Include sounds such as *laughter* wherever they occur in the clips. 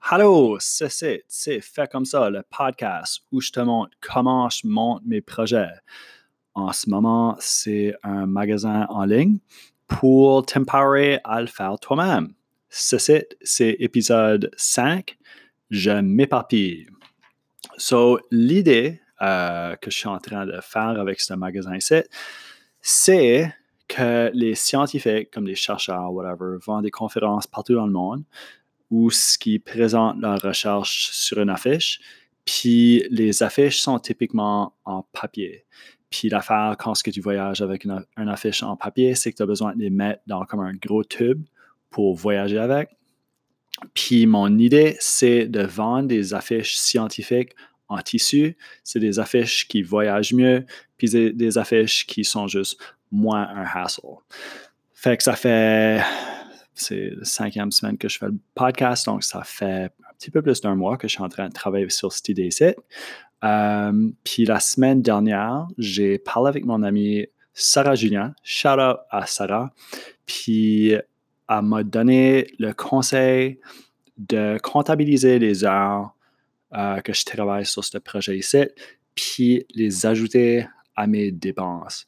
Allô, c'est c'est fait comme ça, le podcast où je te montre comment je monte mes projets. En ce moment, c'est un magasin en ligne pour t'empowerer à le faire toi-même. C'est c'est épisode 5, je m'éparpille. So, l'idée euh, que je suis en train de faire avec ce magasin-ci, c'est que les scientifiques, comme les chercheurs, whatever, vont des conférences partout dans le monde où ce qui présente leur recherche sur une affiche. Puis les affiches sont typiquement en papier. Puis l'affaire, quand tu voyages avec une, affiche en papier, c'est que tu as besoin de les mettre dans comme un gros tube pour voyager avec. Puis mon idée, c'est de vendre des affiches scientifiques en tissu. C'est des affiches qui voyagent mieux, puis des affiches qui sont juste moins un hassle. Fait que ça fait, c'est la cinquième semaine que je fais le podcast, donc ça fait un petit peu plus d'un mois que je suis en train de travailler sur cette. Euh, puis la semaine dernière, j'ai parlé avec mon ami Sarah Julien. Shout out à Sarah. Puis elle m'a donné le conseil de comptabiliser les heures euh, que je travaille sur ce projet ici, puis les ajouter à mes dépenses.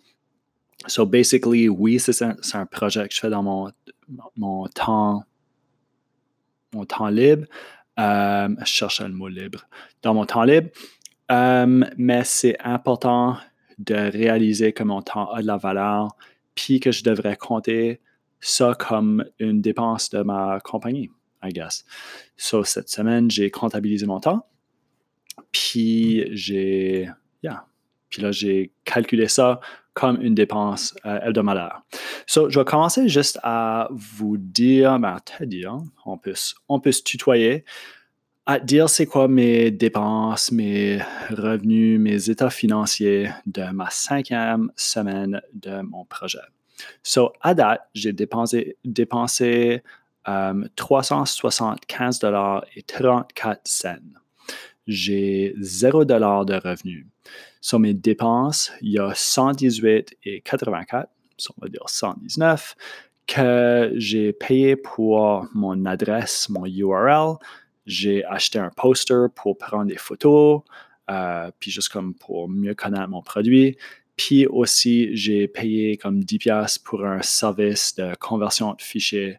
So basically, oui, c'est un, projet que je fais dans mon, mon temps, mon temps libre. Euh, je cherche le mot libre. Dans mon temps libre. Euh, mais c'est important de réaliser que mon temps a de la valeur, puis que je devrais compter ça comme une dépense de ma compagnie, I guess. So, cette semaine, j'ai comptabilisé mon temps, puis j'ai, yeah, puis là, j'ai calculé ça comme une dépense euh, hebdomadaire. So, je vais commencer juste à vous dire, ben, te dire, on peut, on peut se tutoyer, à dire c'est quoi mes dépenses, mes revenus, mes états financiers de ma cinquième semaine de mon projet. So, à date, j'ai dépensé, dépensé um, 375 dollars et 34 cents. J'ai 0 dollars de revenus. Sur mes dépenses, il y a 118 et 84, on va dire 119, que j'ai payé pour mon adresse, mon URL. J'ai acheté un poster pour prendre des photos, euh, puis juste comme pour mieux connaître mon produit. Puis aussi, j'ai payé comme 10$ pour un service de conversion de fichiers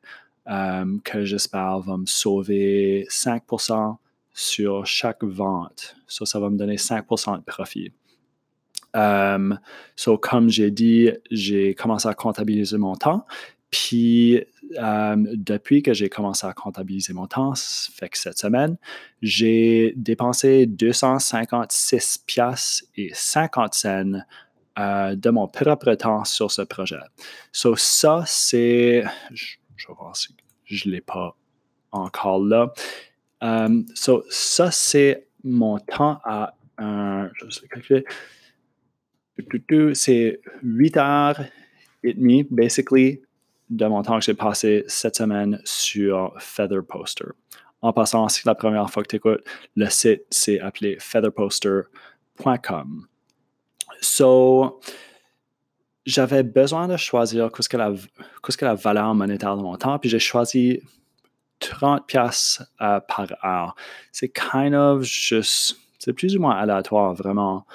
euh, que j'espère va me sauver 5% sur chaque vente. Ça, ça va me donner 5% de profit. Um, so, comme j'ai dit, j'ai commencé à comptabiliser mon temps. Puis, um, depuis que j'ai commencé à comptabiliser mon temps, fait que cette semaine, j'ai dépensé 256 pièces et 50 cents euh, de mon propre temps sur ce projet. So, ça, c'est... Je, vais voir si je ne l'ai pas encore là. Um, so, ça, c'est mon temps à un... Je calculer c'est 8 heures et demie, basically, de mon temps que j'ai passé cette semaine sur Feather Poster. En passant, si c'est la première fois que tu écoutes, le site c'est appelé featherposter.com. So, j'avais besoin de choisir qu'est-ce que la, que la valeur monétaire de mon temps, puis j'ai choisi 30 pièces euh, par heure. C'est kind of juste, c'est plus ou moins aléatoire, vraiment.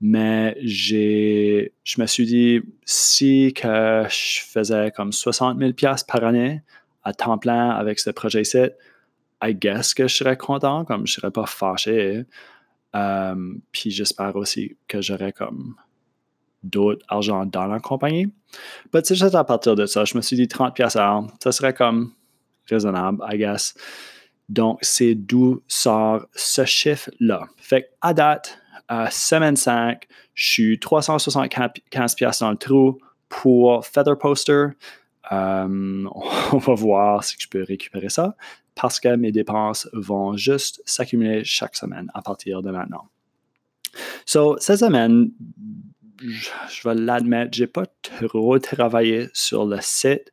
Mais j'ai, je me suis dit, si que je faisais comme 60 000 par année à temps plein avec ce projet-ci, I guess que je serais content, comme je serais pas fâché. Euh, puis j'espère aussi que j'aurais comme d'autres argent dans la compagnie. Mais c'est juste à partir de ça, je me suis dit 30 pièces à ça serait comme raisonnable, I guess. Donc, c'est d'où sort ce chiffre-là. Fait à date, semaine 5, je suis 375 pièces dans le trou pour Feather Poster. Euh, *laughs* on va voir si je peux récupérer ça parce que mes dépenses vont juste s'accumuler chaque semaine à partir de maintenant. So, cette semaine, je vais l'admettre, j'ai pas trop travaillé sur le site.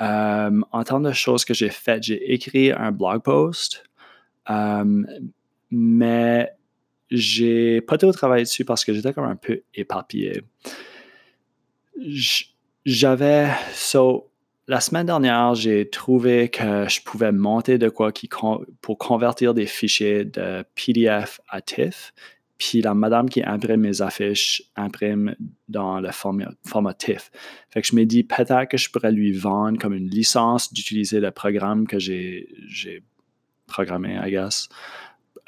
Euh, en termes de choses que j'ai faites, j'ai écrit un blog post, euh, mais j'ai pas trop travaillé dessus parce que j'étais comme un peu éparpillé. J'avais, so, la semaine dernière, j'ai trouvé que je pouvais monter de quoi pour convertir des fichiers de PDF à TIFF. Puis la madame qui imprime mes affiches imprime dans le format, TIFF. Fait que je me dis peut-être que je pourrais lui vendre comme une licence d'utiliser le programme que j'ai programmé, I guess,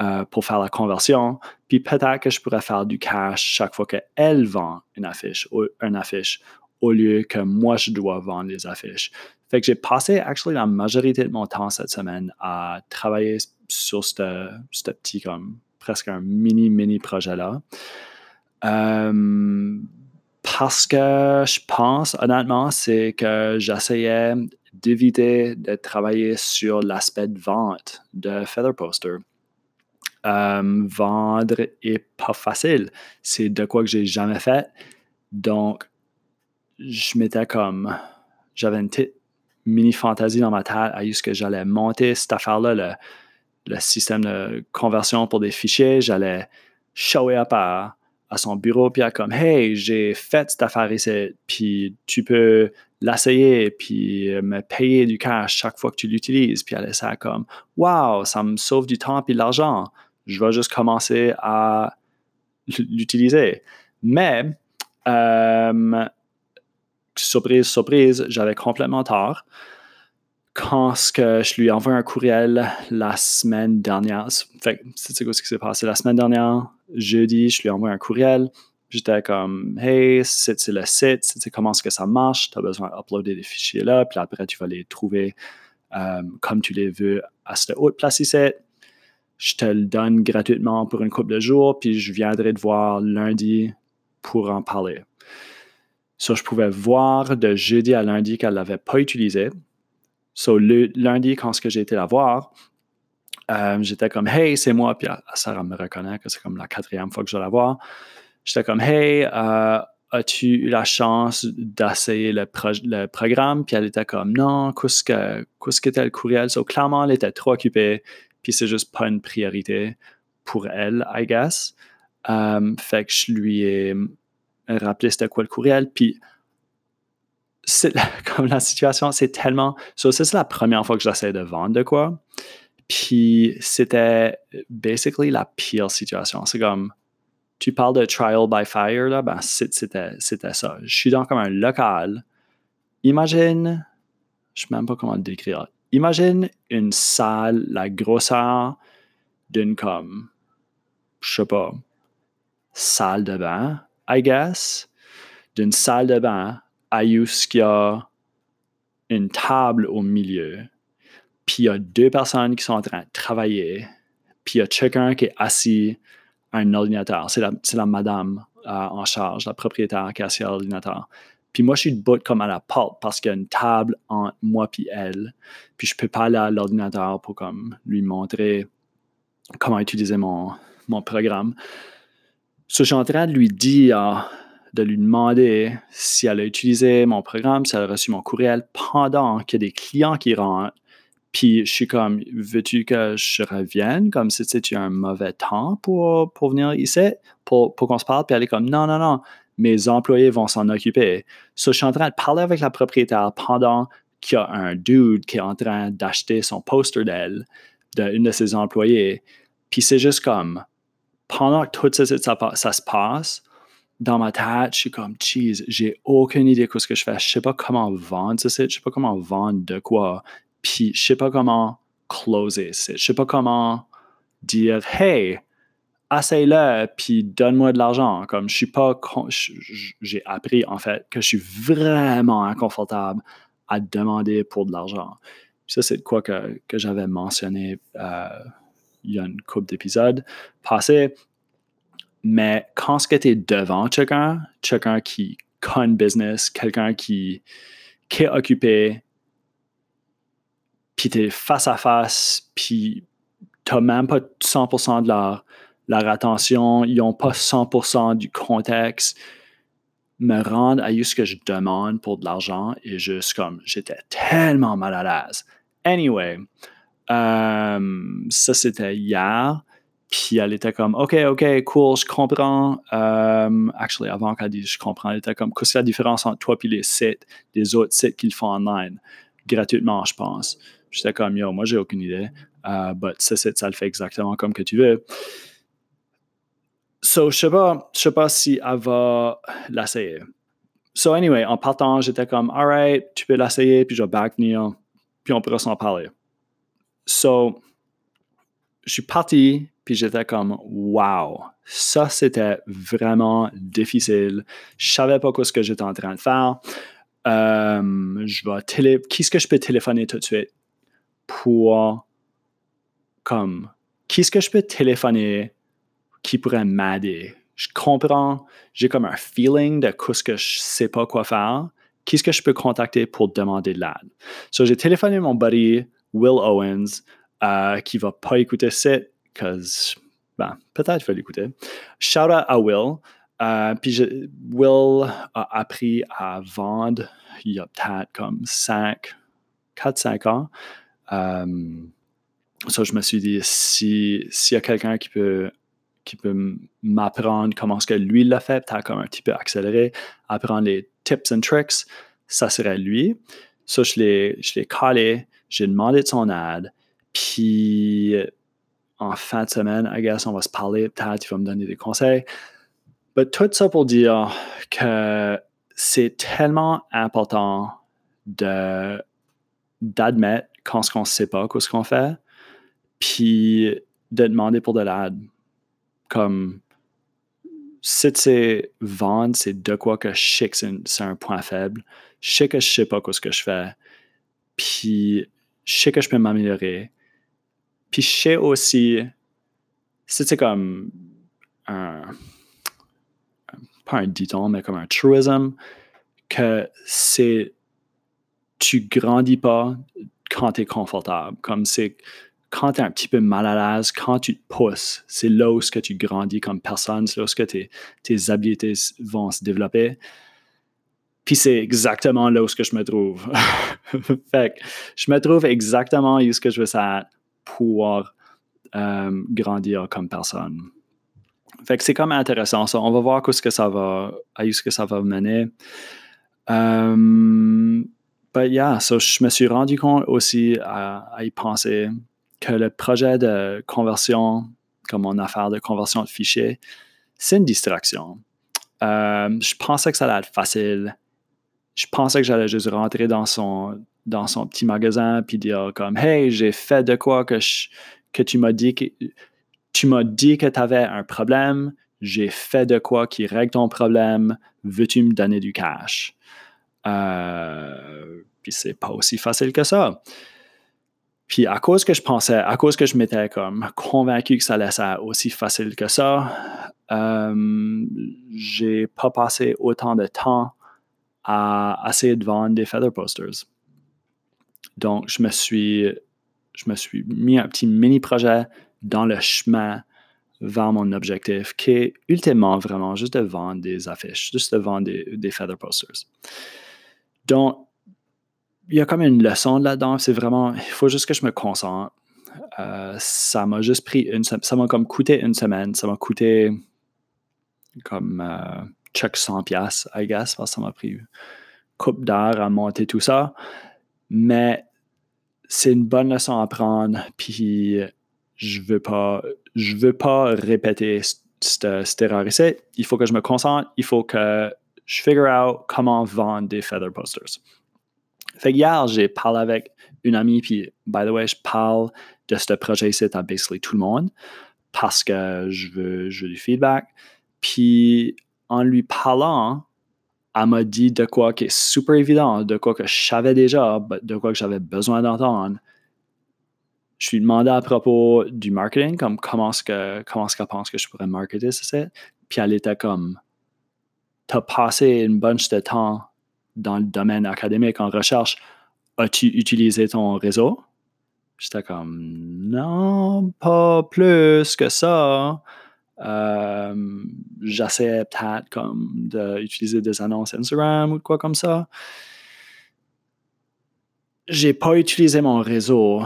euh, pour faire la conversion. Puis peut-être que je pourrais faire du cash chaque fois qu'elle vend une affiche, ou une affiche au lieu que moi, je dois vendre les affiches. Fait que j'ai passé, actually, la majorité de mon temps cette semaine à travailler sur ce petit, comme, presque un mini, mini projet-là. Euh, parce que je pense, honnêtement, c'est que j'essayais d'éviter de travailler sur l'aspect de vente de Feather Poster. Euh, vendre est pas facile. C'est de quoi que j'ai jamais fait. Donc, je m'étais comme, j'avais une petite mini fantaisie dans ma tête à ce j'allais monter cette affaire-là, le, système de conversion pour des fichiers. J'allais show up à, son bureau, puis à comme, hey, j'ai fait cette affaire ici, puis tu peux l'essayer, puis me payer du cash chaque fois que tu l'utilises. Puis elle ça comme, wow, ça me sauve du temps et de l'argent. Je vais juste commencer à l'utiliser. Mais, euh, surprise, surprise, j'avais complètement tort. Quand que je lui envoie un courriel la semaine dernière, c'est quoi ce qui s'est passé la semaine dernière, jeudi, je lui envoie un courriel. J'étais comme, hey, c'est le site, c'est comment que ça marche, tu as besoin d'uploader des fichiers là, puis après tu vas les trouver euh, comme tu les veux à cette autre place ici. Je te le donne gratuitement pour une couple de jours, puis je viendrai te voir lundi pour en parler. So, je pouvais voir de jeudi à lundi qu'elle ne l'avait pas utilisé. So, le lundi, quand j'ai été la voir, euh, j'étais comme Hey, c'est moi. Puis Sarah me reconnaît que c'est comme la quatrième fois que je la voir. J'étais comme Hey, euh, as-tu eu la chance d'essayer le, programme? Puis elle était comme Non, qu'est-ce que, qu'était le courriel? So, clairement, elle était trop occupée. Puis c'est juste pas une priorité pour elle, I guess. Euh, fait que je lui ai rappeler c'était quoi le courriel. Puis, *laughs* comme la situation, c'est tellement. Ça, c'est la première fois que j'essaie de vendre de quoi. Puis, c'était basically la pire situation. C'est comme, tu parles de trial by fire, là, ben, c'était, ça. Je suis dans comme un local. Imagine, je ne sais même pas comment le décrire. Imagine une salle, la grosseur d'une comme, je sais pas, salle de bain I guess, d'une salle de bain à ce qu'il y a une table au milieu, puis il y a deux personnes qui sont en train de travailler, puis il y a chacun qui est assis à un ordinateur. C'est la, madame euh, en charge, la propriétaire qui est assise à l'ordinateur. Puis moi, je suis debout comme à la porte parce qu'il y a une table entre moi et elle. Puis je peux pas aller à l'ordinateur pour comme lui montrer comment utiliser mon, mon programme. So, je suis en train de lui dire, de lui demander si elle a utilisé mon programme, si elle a reçu mon courriel pendant qu'il y a des clients qui rentrent. Puis je suis comme, veux-tu que je revienne? Comme si tu un mauvais temps pour, venir ici, pour, qu'on se parle? Puis elle est comme, non, non, non, mes employés vont s'en occuper. So, je suis en train de parler avec la propriétaire pendant qu'il y a un dude qui est en train d'acheter son poster d'elle, d'une de ses employés. Puis c'est juste comme, pendant que tout ça, ça, se passe, dans ma tête, je suis comme, jeez, j'ai aucune idée de ce que je fais. Je sais pas comment vendre site, je sais pas comment vendre de quoi. Puis, je sais pas comment closer. Je sais pas comment dire, hey, essaye-le, puis donne-moi de l'argent. Comme, je suis pas, j'ai appris, en fait, que je suis vraiment inconfortable à demander pour de l'argent. Ça, c'est quoi que, que j'avais mentionné euh, il y a une couple d'épisodes passés. Mais quand ce que tu es devant quelqu'un, quelqu'un qui connaît business, quelqu'un qui, qui est occupé, puis tu es face à face, puis tu n'as même pas 100% de leur, attention, ils n'ont pas 100% du contexte, me rendre à ce que je demande pour de l'argent et juste comme j'étais tellement mal à l'aise. Anyway, euh, ça, c'était hier. Puis elle était comme, OK, OK, cool, je comprends. Um, actually, avant qu'elle dise je comprends, elle était comme, qu'est-ce que la différence entre toi et les sites, les autres sites qu'ils font online, gratuitement, je pense. J'étais comme, yo, moi, j'ai aucune idée. Uh, but site, ça le fait exactement comme que tu veux. So, je sais pas, je sais pas si elle va l'essayer. So, anyway, en partant, j'étais comme, alright, tu peux l'essayer, puis je vais back venir, puis on pourra s'en parler. So, je suis parti, puis j'étais comme, wow, ça c'était vraiment difficile. Je savais pas quoi ce que j'étais en train de faire. Euh, je vais télé, qui est-ce que je peux téléphoner tout de suite? Pour, comme, qui est-ce que je peux téléphoner qui pourrait m'aider? Je comprends, j'ai comme un feeling de ce que je sais pas quoi faire. Qui est-ce que je peux contacter pour demander de l'aide? So, j'ai téléphoné mon buddy Will Owens, euh, qui va pas écouter ça, parce ben, peut-être je vais l'écouter. Shout out à Will. Euh, puis Will a appris à vendre il y a peut-être comme 5, 4-5 ans. Euh, ça, je me suis dit, s'il y a quelqu'un qui peut, qui peut m'apprendre comment ce que lui l'a fait, peut-être comme un petit peu accéléré, apprendre les tips and tricks, ça serait lui. Ça, je l'ai calé, j'ai demandé de son aide, puis en fin de semaine, I guess, on va se parler, peut-être il va me donner des conseils. Mais tout ça pour dire que c'est tellement important d'admettre quand ce qu'on ne sait pas, ce qu'on fait, puis de demander pour de l'aide. Comme si c'est vendre, c'est de quoi que je sais que c'est un point faible. Je sais que je sais pas ce que je fais. Puis je sais que je peux m'améliorer. Puis je sais aussi, c'est comme un, pas un dit-on, mais comme un truism, que c'est, tu grandis pas quand tu es confortable. Comme c'est, quand tu es un petit peu mal à l'aise, quand tu te pousses, c'est là où que tu grandis comme personne, c'est là où tes, tes habiletés vont se développer. Puis c'est exactement là où je me trouve. *laughs* fait que je me trouve exactement où ce que je veux ça pouvoir euh, grandir comme personne. Fait que c'est comme intéressant ça. On va voir où ce que ça va, à où ce que ça va mener. Um, but yeah, je me suis rendu compte aussi à, y penser que le projet de conversion, comme mon affaire de conversion de fichiers, c'est une distraction. Euh, je pensais que ça allait être facile. Je pensais que j'allais juste rentrer dans son, dans son petit magasin puis dire comme Hey, j'ai fait de quoi que, que tu m'as dit que tu m'as dit que tu avais un problème, j'ai fait de quoi qui règle ton problème, veux-tu me donner du cash? Euh, puis c'est pas aussi facile que ça. Puis à cause que je pensais, à cause que je m'étais comme convaincu que ça allait être aussi facile que ça, euh, j'ai pas passé autant de temps à essayer de vendre des feather posters. Donc, je me suis, je me suis mis un petit mini-projet dans le chemin vers mon objectif, qui est ultimement vraiment juste de vendre des affiches, juste de vendre des, feather posters. Donc, il y a comme une leçon là-dedans. C'est vraiment, il faut juste que je me concentre. Euh, ça m'a juste pris une semaine. Ça m'a comme coûté une semaine. Ça m'a coûté comme euh, check 100 pièces, I guess, parce que ça m'a pris une coupe d'heure à monter tout ça. Mais c'est une bonne leçon à prendre, puis je veux pas, je veux pas répéter cette, erreur ici. Il faut que je me concentre, il faut que je figure out comment vendre des feather posters. Fait que hier, j'ai parlé avec une amie, puis by the way, je parle de ce projet ici à basically tout le monde parce que je veux, du feedback. Puis en lui parlant, elle m'a dit de quoi qui est super évident, de quoi que je savais déjà, de quoi que j'avais besoin d'entendre. Je lui ai demandé à propos du marketing, comme comment est-ce que comment est-ce qu'elle pense que je pourrais marketer ça, puis elle était comme T'as passé une bunch de temps dans le domaine académique en recherche, as-tu utilisé ton réseau? J'étais comme non, pas plus que ça. Euh, j'essaie peut-être comme d'utiliser des annonces Instagram ou quoi comme ça. J'ai pas utilisé mon réseau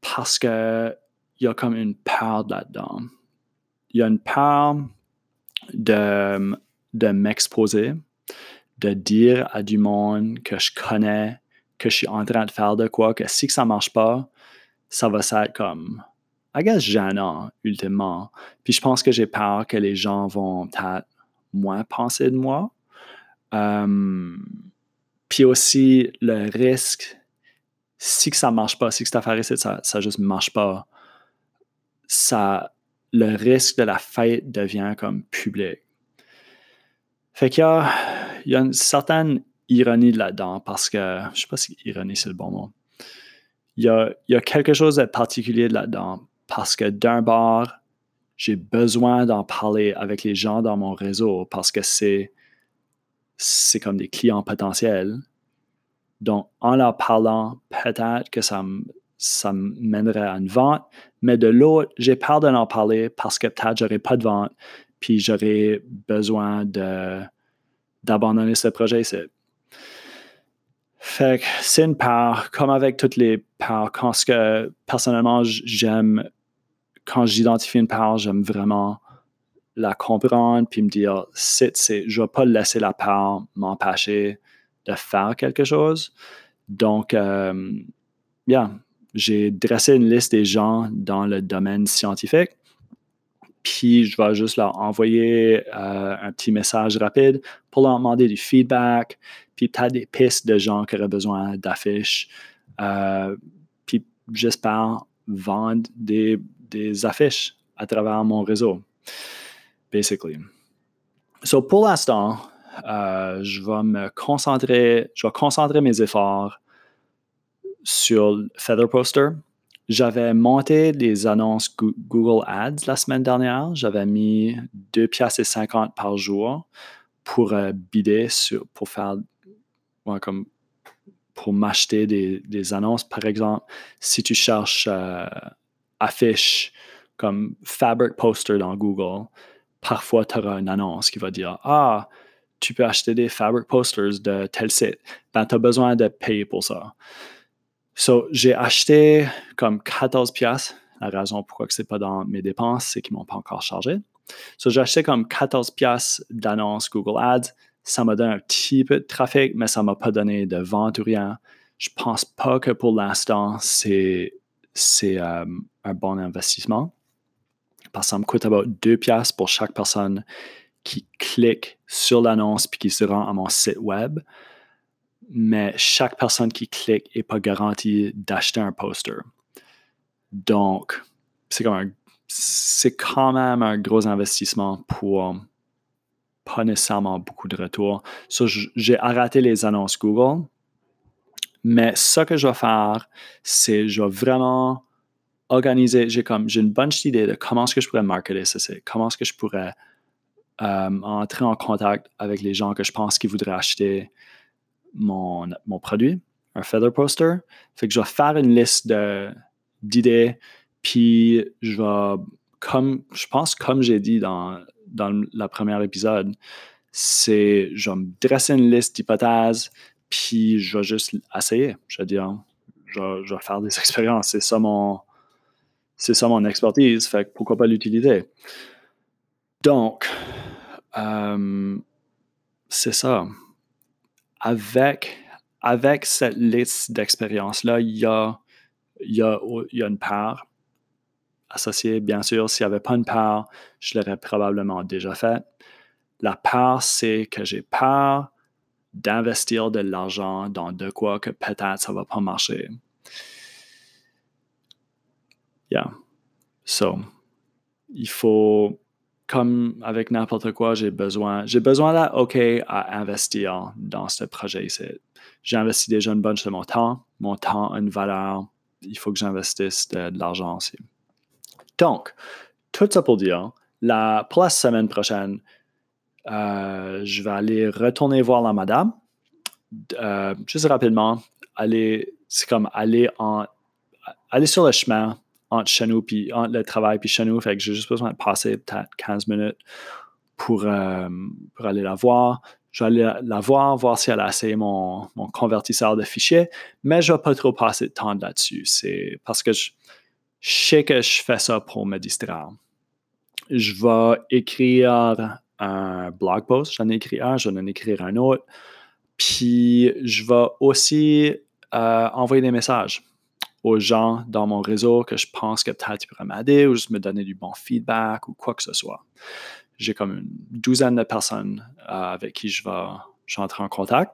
parce que il y a comme une peur là-dedans. il y a une part de, de m'exposer, de dire à du monde que je connais, que je suis en train de faire de quoi, que si ça marche pas, ça va être comme, I guess, gênant, ultimement. Puis je pense que j'ai peur que les gens vont peut-être moins penser de moi. Euh, puis aussi, le risque, si que ça marche pas, si que cette affaire ça, ça juste marche pas, ça, le risque de la fête devient comme public. Fait qu'il y a, une certaine ironie là-dedans parce que, je sais pas si ironie c'est le bon mot. Il y a, quelque chose de particulier là-dedans parce que d'un bord, j'ai besoin d'en parler avec les gens dans mon réseau parce que c'est, c'est comme des clients potentiels. Donc, en leur parlant, peut-être que ça, ça mènerait à une vente, mais de l'autre, j'ai peur de parler parce que peut-être j'aurai pas de vente, puis j'aurais besoin d'abandonner ce projet. C'est, fait que c'est une part, comme avec toutes les parts, quand ce que personnellement j'aime, quand j'identifie une part, j'aime vraiment la comprendre puis me dire, c'est, c'est, je ne vais pas laisser la part m'empêcher de faire quelque chose. Donc, euh, bien, j'ai dressé une liste des gens dans le domaine scientifique. Puis je vais juste leur envoyer euh, un petit message rapide pour leur demander du feedback, puis peut-être des pistes de gens qui auraient besoin d'affiches. Euh, puis j'espère vendre des, affiches à travers mon réseau, basically. So pour l'instant, euh, je vais me concentrer, je vais concentrer mes efforts sur Feather Poster. J'avais monté des annonces Google Ads la semaine dernière. J'avais mis 2 piastres et 50 par jour pour euh, bider sur, pour faire comme pour m'acheter des, annonces. Par exemple, si tu cherches euh, affiche comme Fabric Poster dans Google, parfois tu auras une annonce qui va dire Ah, tu peux acheter des Fabric Posters de tel site. Ben, tu as besoin de payer pour ça. J'ai acheté comme 14 pièces. La raison pourquoi ce n'est pas dans mes dépenses, c'est qu'ils ne m'ont pas encore chargé. J'ai acheté comme 14 pièces d'annonces Google Ads. Ça m'a donné un petit peu de trafic, mais ça ne m'a pas donné de vente ou rien. Je pense pas que pour l'instant, c'est, c'est euh, un bon investissement. Parce que ça me coûte about 2 pièces pour chaque personne qui clique sur l'annonce puis qui se rend à mon site web mais chaque personne qui clique n'est pas garantie d'acheter un poster. Donc, c'est quand même un gros investissement pour pas nécessairement beaucoup de retours. j'ai arrêté les annonces Google, mais ce que je vais faire, c'est je vais vraiment organiser, j'ai comme j'ai une bonne idée de comment est-ce que je pourrais marketer ce comment est-ce que je pourrais euh, entrer en contact avec les gens que je pense qu'ils voudraient acheter mon, mon produit, un feather poster. Fait que je vais faire une liste d'idées, puis je vais, comme je pense, comme j'ai dit dans, dans le premier épisode, c'est je vais me dresser une liste d'hypothèses, puis je vais juste essayer. Je veux dire, je vais, faire des *laughs* expériences. C'est ça mon c'est ça mon expertise. Fait que pourquoi pas l'utiliser? Donc, euh, c'est ça avec, avec cette liste d'expériences-là, il y a, y a, il y a une part associée. Bien sûr, s'il n'y avait pas une part, je l'aurais probablement déjà fait. La part, c'est que j'ai peur d'investir de l'argent dans de quoi que peut-être ça ne va pas marcher. Yeah. So, il faut comme avec n'importe quoi, j'ai besoin, j'ai besoin là, OK, à investir dans ce projet ici. J'ai investi déjà une bonne de mon temps. Mon temps a une valeur. Il faut que j'investisse de, l'argent aussi. Donc, tout ça pour dire, la, pour la semaine prochaine, euh, je vais aller retourner voir la madame. Euh, juste rapidement, aller, c'est comme aller en, aller sur le chemin, entre chez puis entre le travail, puis chez nous. Fait que j'ai juste besoin de passer peut-être 15 minutes pour, euh, pour aller la voir. Je vais aller la voir, voir si elle a essayé mon, mon convertisseur de fichiers, mais je ne vais pas trop passer de temps là-dessus. C'est parce que je, sais que je fais ça pour me distraire. je vais écrire un blog post. J'en ai écrit un, je vais en écrire un autre. Puis, je vais aussi euh, envoyer des messages aux gens dans mon réseau que je pense que peut-être tu pourrais m'aider ou juste me donner du bon feedback ou quoi que ce soit. J'ai comme une douzaine de personnes euh, avec qui je vais, je entrer en contact.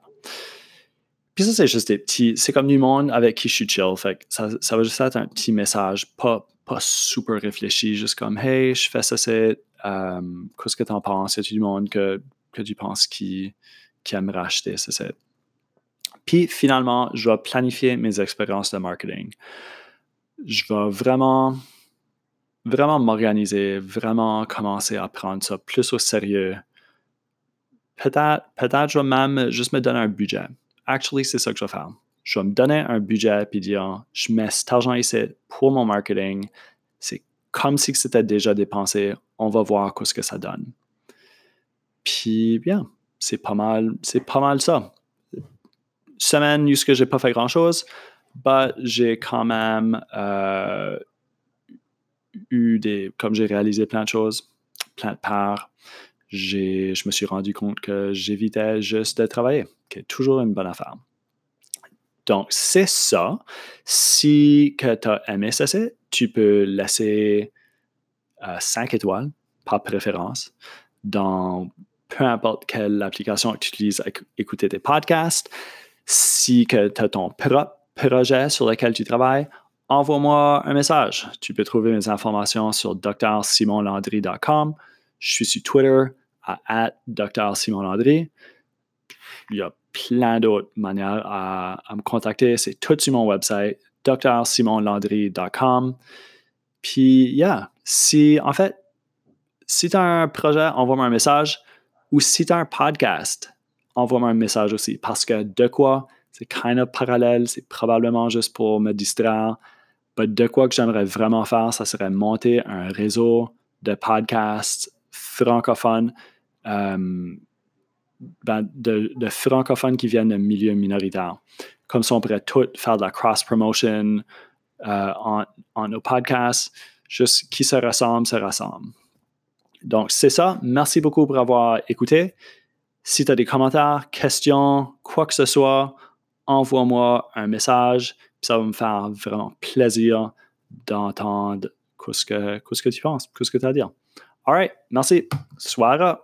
Puis ça, c'est juste des petits. C'est comme du monde avec qui je suis chill. Fait ça, ça va juste être un petit message, pas, pas super réfléchi, juste comme Hey, je fais ça, c'est. Euh, qu'est-ce que tu en penses? Y a du monde que, que tu penses qui, qui aimerait acheter ce site? Puis finalement, je vais planifier mes expériences de marketing. Je vais vraiment, vraiment m'organiser, vraiment commencer à prendre ça plus au sérieux. Peut-être, peut-être je vais même juste me donner un budget. Actually, c'est ça que je vais faire. Je vais me donner un budget puis dire, je mets cet argent ici pour mon marketing. C'est comme si c'était déjà dépensé. On va voir ce que ça donne. Puis bien, c'est pas mal, c'est pas mal ça semaine où je n'ai pas fait grand-chose, mais j'ai quand même euh, eu des... Comme j'ai réalisé plein de choses, plein de parts, je me suis rendu compte que j'évitais juste de travailler, qui est toujours une bonne affaire. Donc, c'est ça. Si tu as aimé ça, tu peux laisser 5 euh, étoiles par préférence dans peu importe quelle application tu utilises à écouter tes podcasts. Si tu as ton propre projet sur lequel tu travailles, envoie-moi un message. Tu peux trouver mes informations sur drsimonlandry.com. Je suis sur Twitter à drsimonlandry. Il y a plein d'autres manières à, me contacter. C'est tout sur mon website, drsimonlandry.com. Puis, yeah, si, en fait, si tu as un projet, envoie-moi un message. Ou si tu as un podcast, envoie-moi un message aussi. Parce que de quoi, c'est kind of parallèle, c'est probablement juste pour me distraire. Mais de quoi que j'aimerais vraiment faire, ça serait monter un réseau de podcasts francophones, euh, ben, de, francophones qui viennent de milieux minoritaires. Comme ça, on pourrait tout faire de la cross-promotion euh, en, nos podcasts. Juste qui se ressemble, se ressemble. Donc, c'est ça. Merci beaucoup pour avoir écouté. Si tu as des commentaires, questions, quoi que ce soit, envoie-moi un message. Ça va me faire vraiment plaisir d'entendre ce que, tu penses, ce que tu as à dire. All right, merci. Soirée.